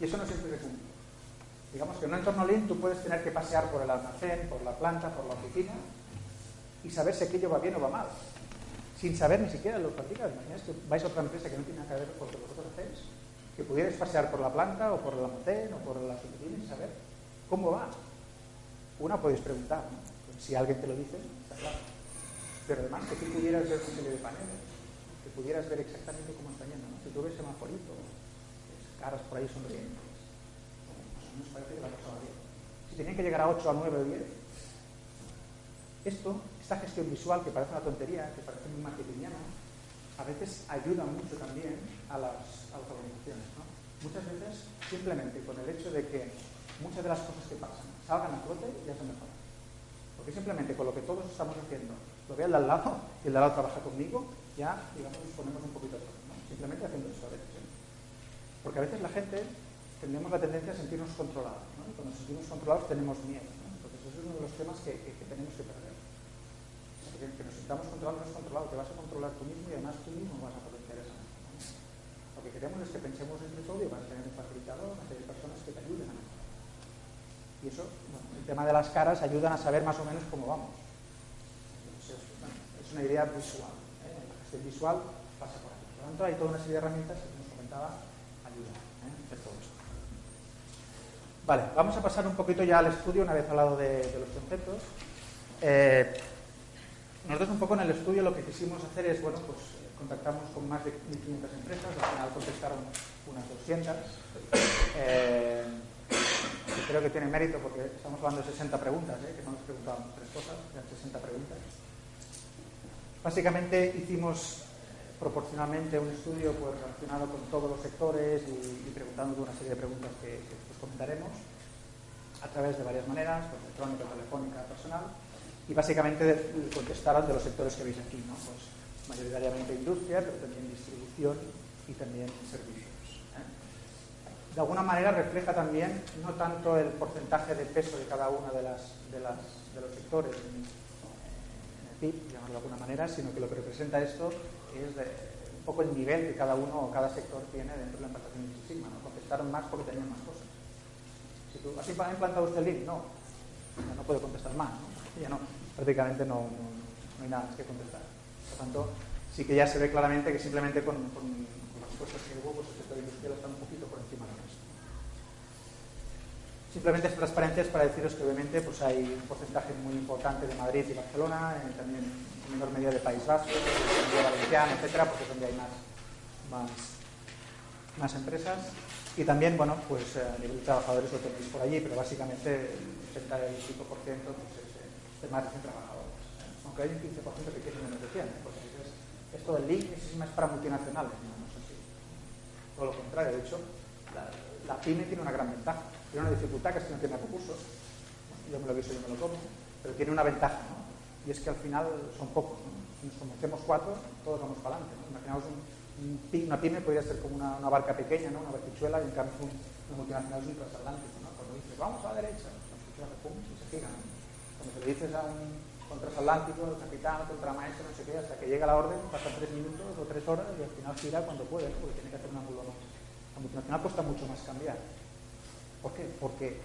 Y eso no siempre se cumple. Digamos que en un entorno Lean tú puedes tener que pasear por el almacén, por la planta, por la oficina y saber si aquello va bien o va mal. Sin saber ni siquiera lo practicas. Imaginas que vais a otra empresa que no tiene nada que ver con lo que vosotros hacéis. Que pudierais pasear por la planta o por el almacén o por las oficinas y saber cómo va. Una podéis preguntar, ¿no? si alguien te lo dice, está claro. Pero además que tú pudieras ver un serie de paneles, que pudieras ver exactamente cómo está yendo. ¿no? Si tú ves semaforito, caras por ahí sonrientes, pues nos parece que la cosa va bien. Si tenían que llegar a 8, a 9 o 10, esto, esta gestión visual que parece una tontería, que parece muy marketingiana, a veces ayuda mucho también a las, a las organizaciones. ¿no? Muchas veces simplemente con el hecho de que muchas de las cosas que pasan salgan a flote ya se mejoran. Porque simplemente con lo que todos estamos haciendo, lo ve al de al lado y el de al lado trabaja conmigo, ya, digamos, ponemos un poquito atrás. ¿no? Simplemente haciendo eso a veces. ¿eh? Porque a veces la gente tenemos la tendencia a sentirnos controlados. ¿no? Cuando nos sentimos controlados tenemos miedo. ¿no? Entonces, eso es uno de los temas que, que, tenemos que perder. Que nos sintamos controlados no es controlado, te vas a controlar tú mismo y además tú mismo vas a potenciar esa ¿no? Lo que queremos es que pensemos entre todos y vas a tener un facilitador, una serie de personas que te ayuden a mejorar. Y eso, bueno, el tema de las caras ayudan a saber más o menos cómo vamos. Es una idea visual. ¿Eh? Gestión visual pasa por ahí. Por lo tanto, hay toda una serie de herramientas que, como comentaba, ayudan ¿eh? Vale, vamos a pasar un poquito ya al estudio una vez hablado de, de los conceptos. Eh, nosotros un poco en el estudio lo que quisimos hacer es, bueno, pues contactamos con más de 1.500 empresas, al final contestaron unas 200. Eh, creo que tiene mérito porque estamos hablando de 60 preguntas, ¿eh? que no nos preguntábamos tres cosas, eran 60 preguntas. Básicamente hicimos proporcionalmente un estudio pues, relacionado con todos los sectores y, y preguntando una serie de preguntas que, que después comentaremos a través de varias maneras, pues, electrónica, telefónica, personal, y básicamente contestaron de los sectores que veis aquí, pues, mayoritariamente industria, pero también distribución y también servicios. ¿eh? De alguna manera refleja también no tanto el porcentaje de peso de cada uno de, las, de los sectores llamarlo de alguna manera, sino que lo que representa esto es un poco el nivel que cada uno o cada sector tiene dentro de la implantación de Six Sigma. ¿no? Contestaron más porque tenían más cosas. Si tú, ¿Has implantado usted el? No. Ya no puede contestar más. ¿no? Ya no, prácticamente no, no, hay nada más que contestar. Por tanto, sí que ya se ve claramente que simplemente con, con, las respuestas que hubo, pues el sector industrial está un poquito por encima del resto. Simplemente es transparencia es para deciros que obviamente pues hay un porcentaje muy importante de Madrid y Barcelona, eh, también en menor medida de País Vasco, de Valenciana, etcétera, porque es donde hay más, más, más empresas. Y también, bueno, pues eh, a nivel de trabajadores lo tenéis por allí, pero básicamente el 85% pues, es de más de 100 trabajadores. ¿eh? Aunque hay un 15% que quiere menos de 100, ¿eh? porque es, esto del link es más para multinacionales, no, no así. Todo lo contrario, de hecho, la, pyme tiene una gran ventaja. Tiene una dificultad que es que no tiene recursos. Yo me lo guiso, yo me lo como, pero tiene una ventaja, ¿no? Y es que al final son pocos. Si nos conocemos cuatro, todos vamos para adelante. Imaginaos un, un, una pyme podría ser como una, una, barca pequeña, ¿no? una barquichuela, y en cambio un, una multinacional es un transatlántico. ¿no? Cuando dices, vamos a la derecha, y se gira. Cuando se le dices a un transatlántico, el capitán, el contramaestre, no sé qué, hasta que llega la orden, pasan tres minutos o tres horas y al final gira cuando puede, porque tiene que hacer un ángulo. ¿no? La multinacional cuesta mucho más cambiar. ¿Por qué? Porque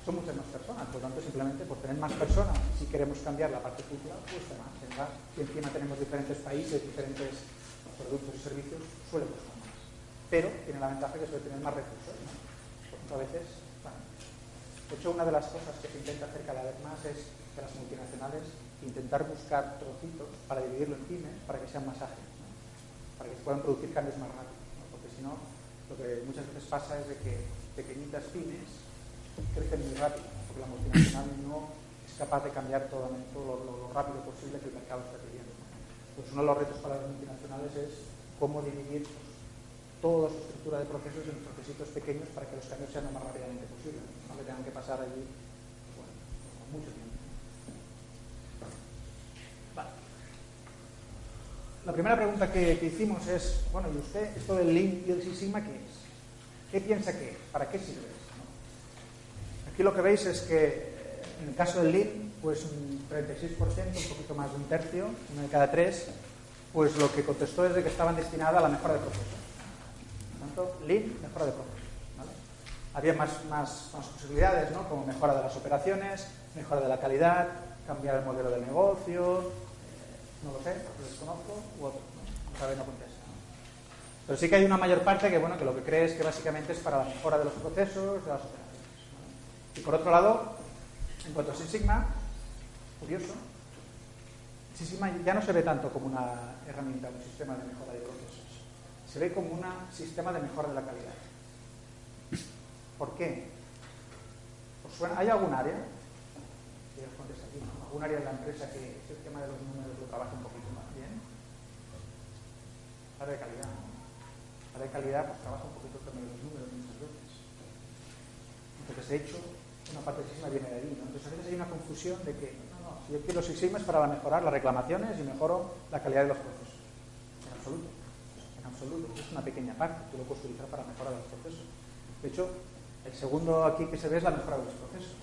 son muchas más personas, por lo tanto, simplemente por tener más personas, si queremos cambiar la parte cultural, cuesta más. ¿verdad? Y encima tenemos diferentes países, diferentes productos y servicios, suele costar más. Pero tiene la ventaja que suele tener más recursos. ¿no? Por tanto, a veces, bueno, de hecho, una de las cosas que se intenta hacer cada vez más es que las multinacionales intentar buscar trocitos para dividirlo en pymes para que sean más ágiles, para que se puedan producir cambios más rápidos. Porque si no, lo que muchas veces pasa es de que pequeñitas pymes crecen muy rápido, porque la multinacional no es capaz de cambiar todo, lo, rápido posible que el mercado está pidiendo. Pues uno de los retos para las multinacionales es cómo dividir toda su estructura de procesos en procesitos pequeños para que los cambios sean lo más rápidamente posible, no que tengan que pasar allí mucho tiempo. La primera pregunta que, que, hicimos es, bueno, ¿y usted esto del Lean y el Six Sigma qué es? ¿Qué piensa que? ¿Para qué sirve Aquí lo que veis es que en el caso del Lean, pues un 36%, un poquito más de un tercio, una de cada tres, pues lo que contestó es de que estaban destinadas a la mejora de procesos. Tanto, Lean, mejora de procesos. Había más, más, posibilidades, ¿no? como mejora de las operaciones, mejora de la calidad, cambiar el modelo de negocio, eh, no lo sé, lo desconozco, u otro, ¿no? Sabe, no contesta. Pero sí que hay una mayor parte que, bueno, que lo que cree es que básicamente es para la mejora de los procesos, de las operaciones. Y por otro lado, en cuanto a Six Sigma, curioso, Six Sigma ya no se ve tanto como una herramienta, un sistema de mejora de procesos. Se ve como un sistema de mejora de la calidad. ¿Por qué? ¿Hay algún área? ¿Algún área de la empresa que el tema de los números lo trabaje un poquito más bien? Área de calidad. Área de calidad pues trabaja un poquito también los números muchas veces. Entonces he hecho una parte de Sigma viene de ahí. Entonces a veces hay una confusión de que no, no, si yo quiero Six Sigma es para mejorar las reclamaciones y mejoro la calidad de los procesos. En absoluto. En absoluto. Es una pequeña parte. Tú lo puedes utilizar para mejorar los procesos. De hecho, el segundo aquí que se ve es la mejora de los procesos.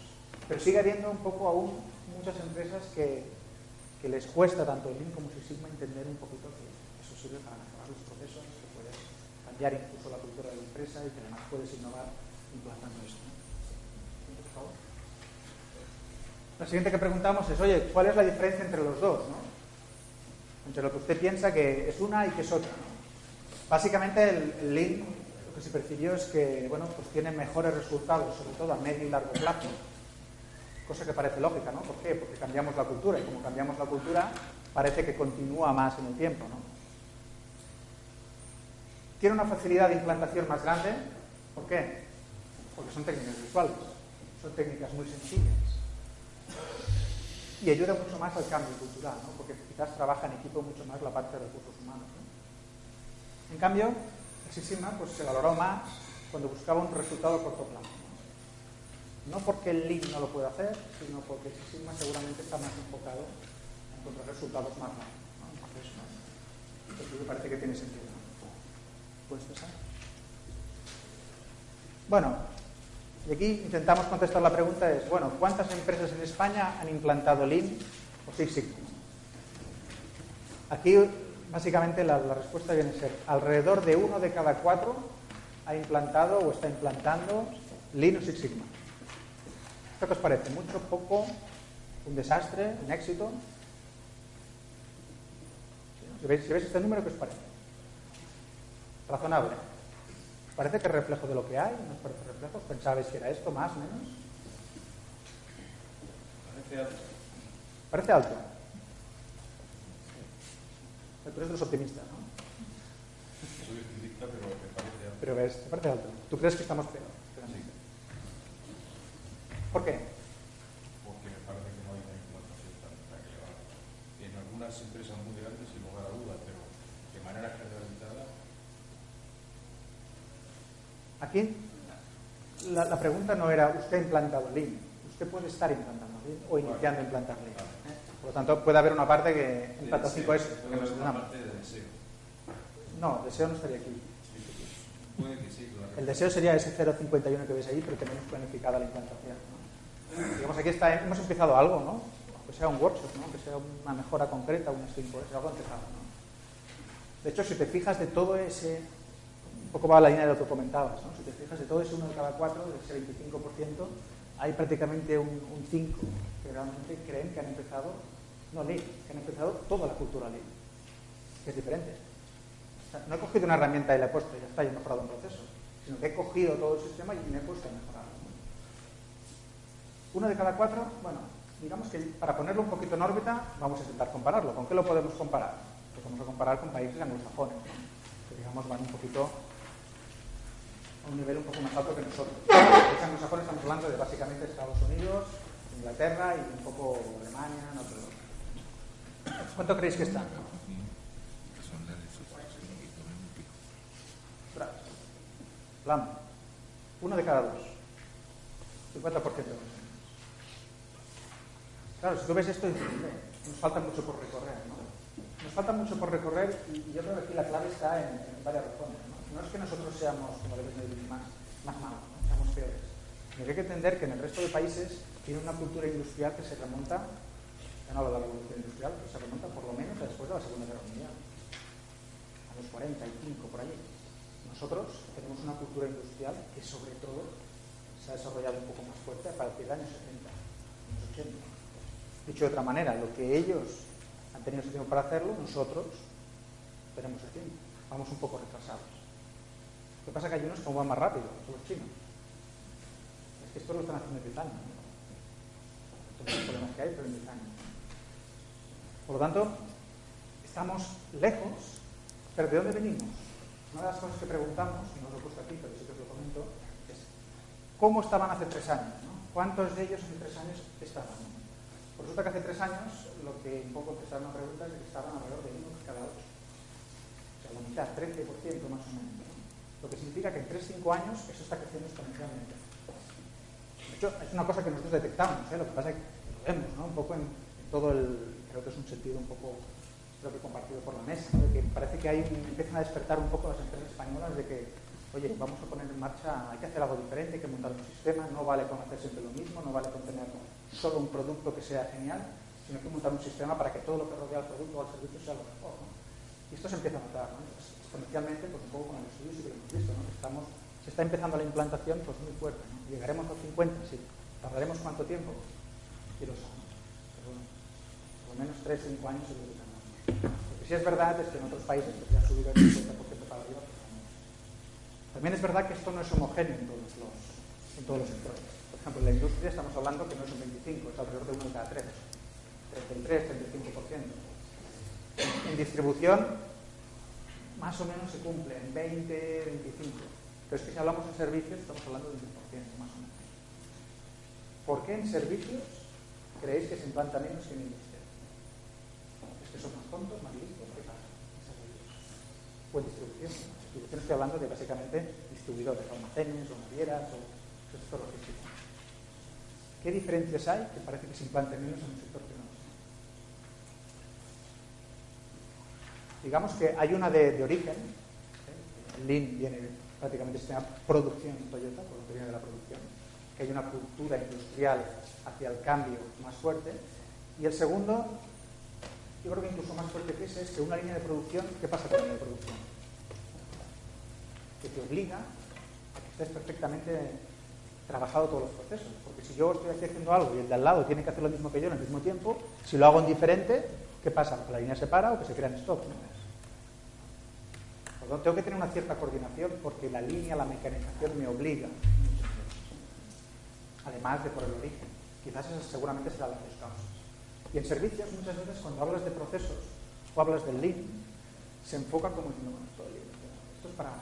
Pero sigue habiendo un poco aún muchas empresas que, que les cuesta tanto el Lean como Six Sigma entender un poquito que eso sirve para mejorar los procesos, que puedes cambiar incluso la cultura de la empresa y que además puedes innovar implantando esto. La siguiente que preguntamos es, oye, ¿cuál es la diferencia entre los dos? ¿no? Entre lo que usted piensa que es una y que es otra. Básicamente el, el Lean lo que se percibió es que bueno, pues tiene mejores resultados, sobre todo a medio y largo plazo, cosa que parece lógica, ¿no? ¿Por qué? Porque cambiamos la cultura y como cambiamos la cultura parece que continúa más en el tiempo, ¿no? Tiene una facilidad de implantación más grande, ¿por qué? Porque son técnicas visuales, son técnicas muy sencillas y ayuda mucho más al cambio cultural, ¿no? porque quizás trabaja en equipo mucho más la parte de recursos humanos. ¿no? En cambio, el Six pues, se valoró más cuando buscaba un resultado a corto plazo. ¿no? porque el Lean no lo pueda hacer, sino porque el Six seguramente está más enfocado en encontrar resultados más rápidos. ¿no? Entonces, ¿no? me parece que tiene sentido. ¿No? ¿Puedes pensar? Bueno, y aquí intentamos contestar la pregunta es, bueno, ¿cuántas empresas en España han implantado Lean o Six Sigma? Aquí, básicamente, la, respuesta viene a ser alrededor de uno de cada cuatro ha implantado o está implantando Lean o Six Sigma. ¿Esto qué os parece? ¿Mucho, poco, un desastre, un éxito? Si veis este número, ¿qué os parece? Razonable. Parece que es reflejo de lo que hay, ¿no parece reflejo? ¿Pensabais que era esto, más, menos? Parece alto. Parece alto. Tú eres de los optimistas, ¿no? Soy optimista, pero me parece alto. Pero ves, te parece alto. ¿Tú crees que estamos peor? Sí. ¿Por qué? Porque me parece que no hay una implantación tan, tan elevada. En algunas empresas muy grandes, sin lugar a dudas, pero de manera generalizada, Aquí la, la, pregunta no era usted ha implantado Lean. Usted puede estar implantando Lean o iniciando a implantar Lean. ¿eh? Por lo tanto, puede haber una parte que implanta 5 es que nos una parte de deseo. No, deseo no estaría aquí. Puede que sí, claro. El deseo sería ese 0,51 que ves ahí, pero tenemos planificada la implantación. ¿no? Digamos, aquí está, hemos empezado algo, ¿no? Que sea un workshop, ¿no? Que sea una mejora concreta, un stream algo empezado, ¿no? De hecho, si te fijas de todo ese un poco va la línea de lo que comentabas, ¿no? Si te fijas, de todo ese uno de cada cuatro, de ese 25%, hay prácticamente un, un 5 que realmente creen que han empezado, no Lean, que han empezado toda la cultura Lean, que es diferente. O sea, no he cogido una herramienta y la he puesto, ya está, y he mejorado un proceso, sino que he cogido todo el sistema y me he puesto a mejorarlo. Uno de cada cuatro, bueno, digamos que para ponerlo un poquito en órbita, vamos a intentar compararlo. ¿Con qué lo podemos comparar? Pues vamos a comparar con países anglosajones, que digamos van un poquito a un nivel un poco más alto que nosotros. Los anglosajones estamos hablando de básicamente Estados Unidos, Inglaterra y un poco Alemania, no creo. ¿Cuánto creéis que están? Plan. Uno de cada dos. 50%. Claro, si tú ves esto, nos falta mucho por recorrer. ¿no? Nos falta mucho por recorrer y yo creo que aquí la clave está en, varias razones. No es que nosotros seamos, como más, más malos, ¿no? seamos peores. Que hay que entender que en el resto de países tiene una cultura industrial que se remonta, ya no hablo de la revolución industrial, pero se remonta por lo menos a después de la Segunda Guerra Mundial. A los 45, por allí. Nosotros tenemos una cultura industrial que sobre todo se ha desarrollado un poco más fuerte a partir del año 70, años 80. Dicho de otra manera, lo que ellos han tenido ese tiempo para hacerlo, nosotros tenemos el tiempo. Vamos un poco retrasados. Que pasa es que hay unos que van más rápido, son los chinos. Es que esto lo están haciendo en 10 años. ¿no? Los problemas que hay, pero en 10 años. Por lo tanto, estamos lejos, pero ¿de dónde venimos? Una de las cosas que preguntamos, y no lo he puesto aquí, pero sí que os lo comento, es ¿cómo estaban hace tres años? ¿Cuántos de ellos hace tres años estaban? Pues resulta que hace tres años lo que un poco empezaron a preguntar es que estaban alrededor de uno cada ocho. O sea, la mitad, 13% más o menos. Lo que significa que en 3-5 años eso está creciendo exponencialmente. De hecho, es una cosa que nosotros detectamos, ¿eh? lo que pasa es que lo vemos, ¿no? Un poco en, todo el, creo que es un sentido un poco, creo que compartido por la mesa, de que parece que hay, empiezan a despertar un poco las empresas españolas de que, oye, vamos a poner en marcha, hay que hacer algo diferente, hay que montar un sistema, no vale con hacer siempre lo mismo, no vale con tener solo un producto que sea genial, sino que montar un sistema para que todo lo que rodea al producto o al servicio sea lo mejor. Y esto se empieza a notar, ¿no? Pues, exponencialmente, pues un poco con el estudio sí que lo hemos visto, ¿no? Estamos, se está empezando la implantación pues muy fuerte. ¿Llegaremos a los 50? Sí. ¿Tardaremos cuánto tiempo? Quiero saber. Pero bueno, por lo menos 3 5 años seguro que. Lo que sí es verdad es que en otros países pues, ya ha subido el 50% para arriba. pues. También es verdad que esto no es homogéneo en todos los, en todos los sectores. Por ejemplo, en la industria estamos hablando que no es un 25, es alrededor de 1 de cada 3. 33, 35%. En distribución, más o menos se cumple, en 20, 25. Pero es que si hablamos en servicios, estamos hablando de un 10%, más o menos. ¿Por qué en servicios creéis que se implanta menos que en industria? ¿Es que son más tontos, más listos? ¿Qué pasa? O en distribución. En distribución estoy hablando de básicamente distribuidores, almacenes, o navieras, o sector logístico. ¿Qué diferencias hay que parece que se implanten menos en un sector que en otro? Digamos que hay una de, origen, ¿eh? Lean viene prácticamente de producción en Toyota, por lo que viene de la producción, que hay una cultura industrial hacia el cambio más fuerte, y el segundo, yo creo que incluso más fuerte que ese, es que una línea de producción, ¿qué pasa con la línea de producción? Que te obliga a que estés perfectamente trabajado todos los procesos. Porque si yo estoy aquí haciendo algo y el de al lado tiene que hacer lo mismo que yo en el mismo tiempo, si lo hago en diferente, ¿qué pasa? ¿Que la línea se para o que se crean stop? ¿no? Por lo tanto, tengo que tener una cierta coordinación porque la línea, la mecanización me obliga. Además de por el origen. Quizás esas seguramente serán las dos causas. Y en servicios, muchas veces, cuando hablas de procesos o hablas del lean, se enfoca como diciendo, bueno, esto, es para...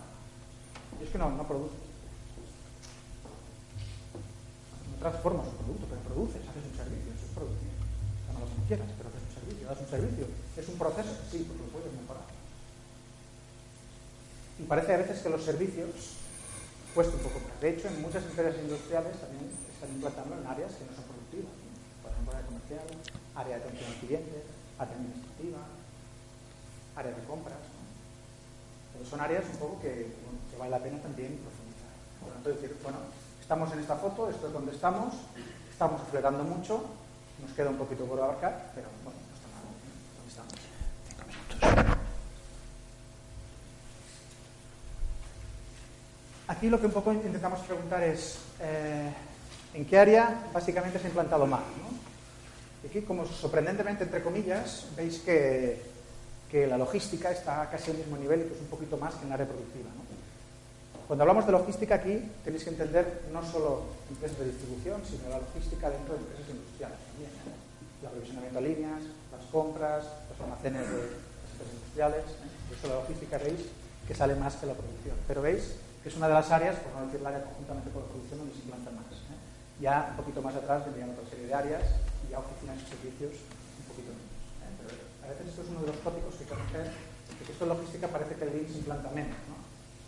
Yo es que no, no produzco. No transformas un producto, pero produces, haces un servicio, eso es producción. Llámalo como quieras, pero das un servicio. ¿Es un proceso? Sí, pues lo puedes mejorar. Y parece a veces que los servicios cuesta un poco más. De hecho, en muchas empresas industriales también están implantando en áreas que no son productivas. Por ejemplo, área comercial, área de atención al cliente, área administrativa, área de compras. Pero son áreas un poco que, vale la pena también profundizar. Por lo tanto, decir, bueno, estamos en esta foto, esto es donde estamos, estamos acelerando mucho, nos queda un poquito por abarcar, pero bueno, no está mal. ¿Dónde estamos? Aquí lo que un poco intentamos preguntar es eh, en qué área básicamente se ha implantado más. ¿no? Aquí, como sorprendentemente, entre comillas, veis que, que, la logística está casi al mismo nivel es un poquito más que en la área productiva. ¿no? Cuando hablamos de logística aquí, tenéis que entender no solo empresas de distribución, sino la logística dentro de empresas industriales también. ¿eh? El aprovisionamiento a líneas, las compras, los almacenes de industriales. Por eso la logística veis que sale más que la producción. Pero veis que es una de las áreas, por no decir la área conjuntamente con la producción, donde se implanta más. ¿eh? Ya un poquito más atrás vendrían otra serie de áreas y ya oficinas y servicios un poquito menos. ¿eh? Pero a veces esto es uno de los tópicos que conocer, que esto en logística parece que el Lean se implanta menos, ¿no?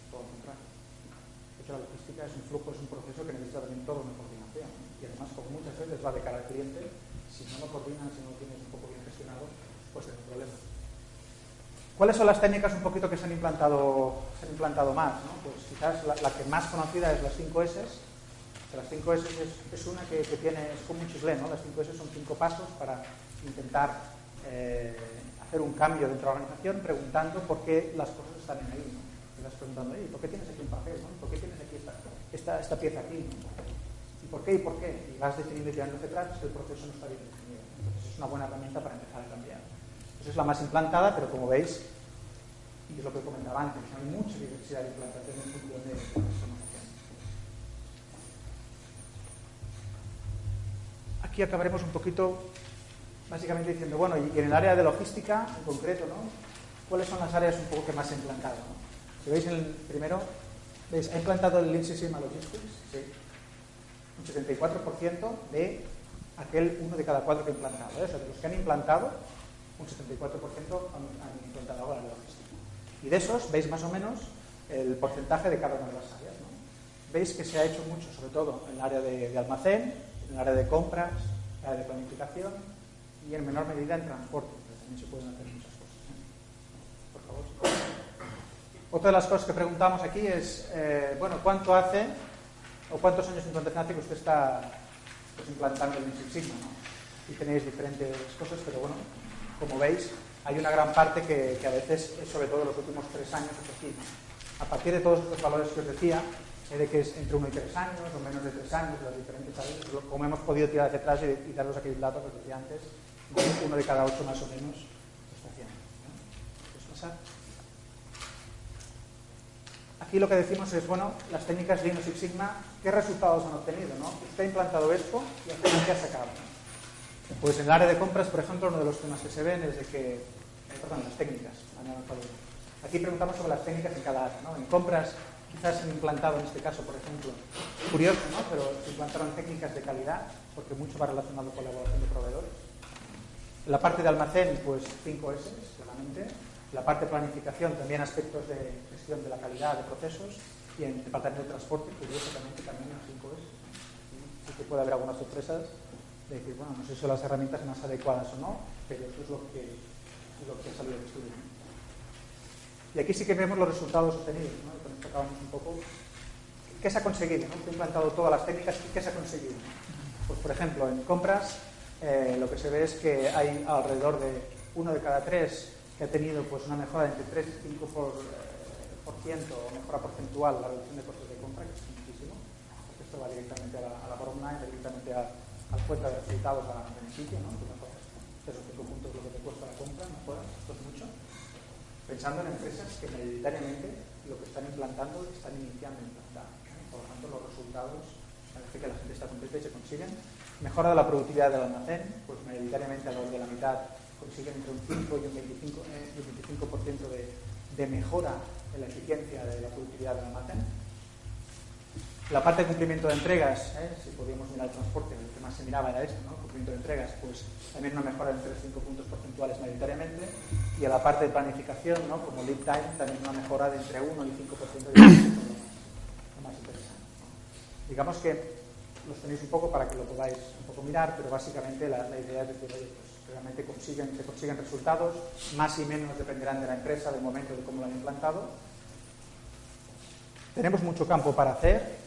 Todo lo contrario. De hecho, la logística es un flujo, es un proceso que necesita también toda una coordinación. Y además, como muchas veces va de cara al cliente, si no lo coordinas, si no lo tienes un poco bien gestionado, pues es un problema. ¿Cuáles son las técnicas un poquito que se han implantado, más? Pues quizás la, que más conocida es las 5 S. Las 5 S es, una que, tiene, es como un chicle, ¿no? Las 5 S son cinco pasos para intentar eh, hacer un cambio dentro de la organización preguntando por qué las cosas están en ahí. ¿no? Te vas preguntando, ¿por qué tienes aquí un papel? ¿Por qué tienes aquí esta, esta, pieza aquí? ¿Y por qué? ¿Y por qué? Y vas definiendo y tirando hacia atrás, el proceso no está bien definido. Entonces es una buena herramienta para empezar a cambiar. Es la más implantada, pero como veis, y es lo que comentaba antes, hay mucha diversidad de implantación en función de. Aquí acabaremos un poquito, básicamente diciendo, bueno, y en el área de logística en concreto, ¿no? ¿Cuáles son las áreas un poco que más he implantado? ¿no? Si veis en el primero, ¿veis? ¿Ha implantado el Lean Sigma Logistics? Sí. Un 74% de aquel uno de cada cuatro que he implantado. ¿eh? O sea, de los que han implantado, un 74% han, han implantado ahora la logística. Y de esos veis más o menos el porcentaje de cada una de las áreas. ¿no? Veis que se ha hecho mucho, sobre todo en el área de, de, almacén, en el área de compras, en el área de planificación y en menor medida en transporte, pero también se pueden hacer muchas cosas. ¿eh? Por favor. Otra de las cosas que preguntamos aquí es, eh, bueno, ¿cuánto hace o cuántos años en hace que usted está pues, implantando el Six Sigma? ¿no? Y tenéis diferentes cosas, pero bueno, como veis, hay una gran parte que, a veces, sobre todo en los últimos tres años, es así. A partir de todos estos valores que os decía, de que es entre uno y tres años o menos de tres años, las diferentes como hemos podido tirar hacia atrás y, y daros aquellos datos que os decía antes, uno de cada ocho más o menos está haciendo. ¿no? pasar? Aquí lo que decimos es, bueno, las técnicas o Six Sigma, ¿qué resultados han obtenido? ¿no? Usted ha implantado esto y al final, ¿qué ha sacado? Pues en el área de compras, por ejemplo, uno de los temas que se ven es de que, eh, perdón, las técnicas. Aquí preguntamos sobre las técnicas en cada área. ¿no? En compras quizás han implantado en este caso, por ejemplo, curioso, ¿no? pero se implantaron técnicas de calidad, porque mucho va relacionado con la evaluación de proveedores. La parte de almacén, pues 5 S, solamente. La parte de planificación, también aspectos de gestión de la calidad de procesos. Y en el departamento de transporte, curiosamente, también las 5 S. Sí que puede haber algunas sorpresas de decir, bueno, no sé si son las herramientas más adecuadas o no, pero eso es lo que, lo que ha salido del estudio. Y aquí sí que vemos los resultados obtenidos, ¿no? con esto acabamos un poco. ¿Qué se ha conseguido? ¿no? Se han implantado todas las técnicas y ¿qué se ha conseguido? Pues, por ejemplo, en compras eh, lo que se ve es que hay alrededor de uno de cada tres que ha tenido pues, una mejora de entre 3 y 5 por, eh, por ciento, o mejora porcentual la reducción de costes de compra, que es muchísimo, porque esto va directamente a la, a la directamente a, al cuenta de resultados a beneficio, ¿no? Tú mejoras 0,5 puntos lo que te cuesta la compra, mejoras, esto es mucho. Pensando en empresas que mayoritariamente lo que están implantando están iniciando a implantar. Por lo tanto, los resultados parece que la gente está contenta y se consiguen. Mejora de la productividad del almacén, pues mayoritariamente a lo de la mitad consiguen entre un 5 y un 25%, eh, un 25 de, de mejora en la eficiencia de la productividad del almacén. La parte de cumplimiento de entregas, ¿eh? si podíamos mirar el transporte, el que más se miraba era esto, cumplimiento de entregas, pues también una mejora de 3-5 puntos porcentuales mayoritariamente. Y a la parte de planificación, ¿no? como lead time, también una mejora de entre 1 y 5% de lo más interesante. Digamos que los tenéis un poco para que lo podáis un poco mirar, pero básicamente la, idea es decir, pues realmente consiguen, se consiguen resultados, más y menos dependerán de la empresa, del momento de cómo lo han implantado. Tenemos mucho campo para hacer,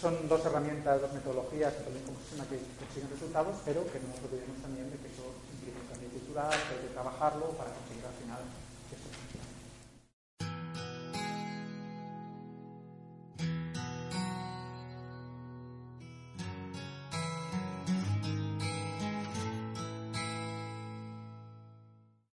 son dos herramientas, dos metodologías también como sistema que consiguen resultados, pero que no nos olvidemos también de que eso implica un cambio cultural, que hay que trabajarlo para conseguir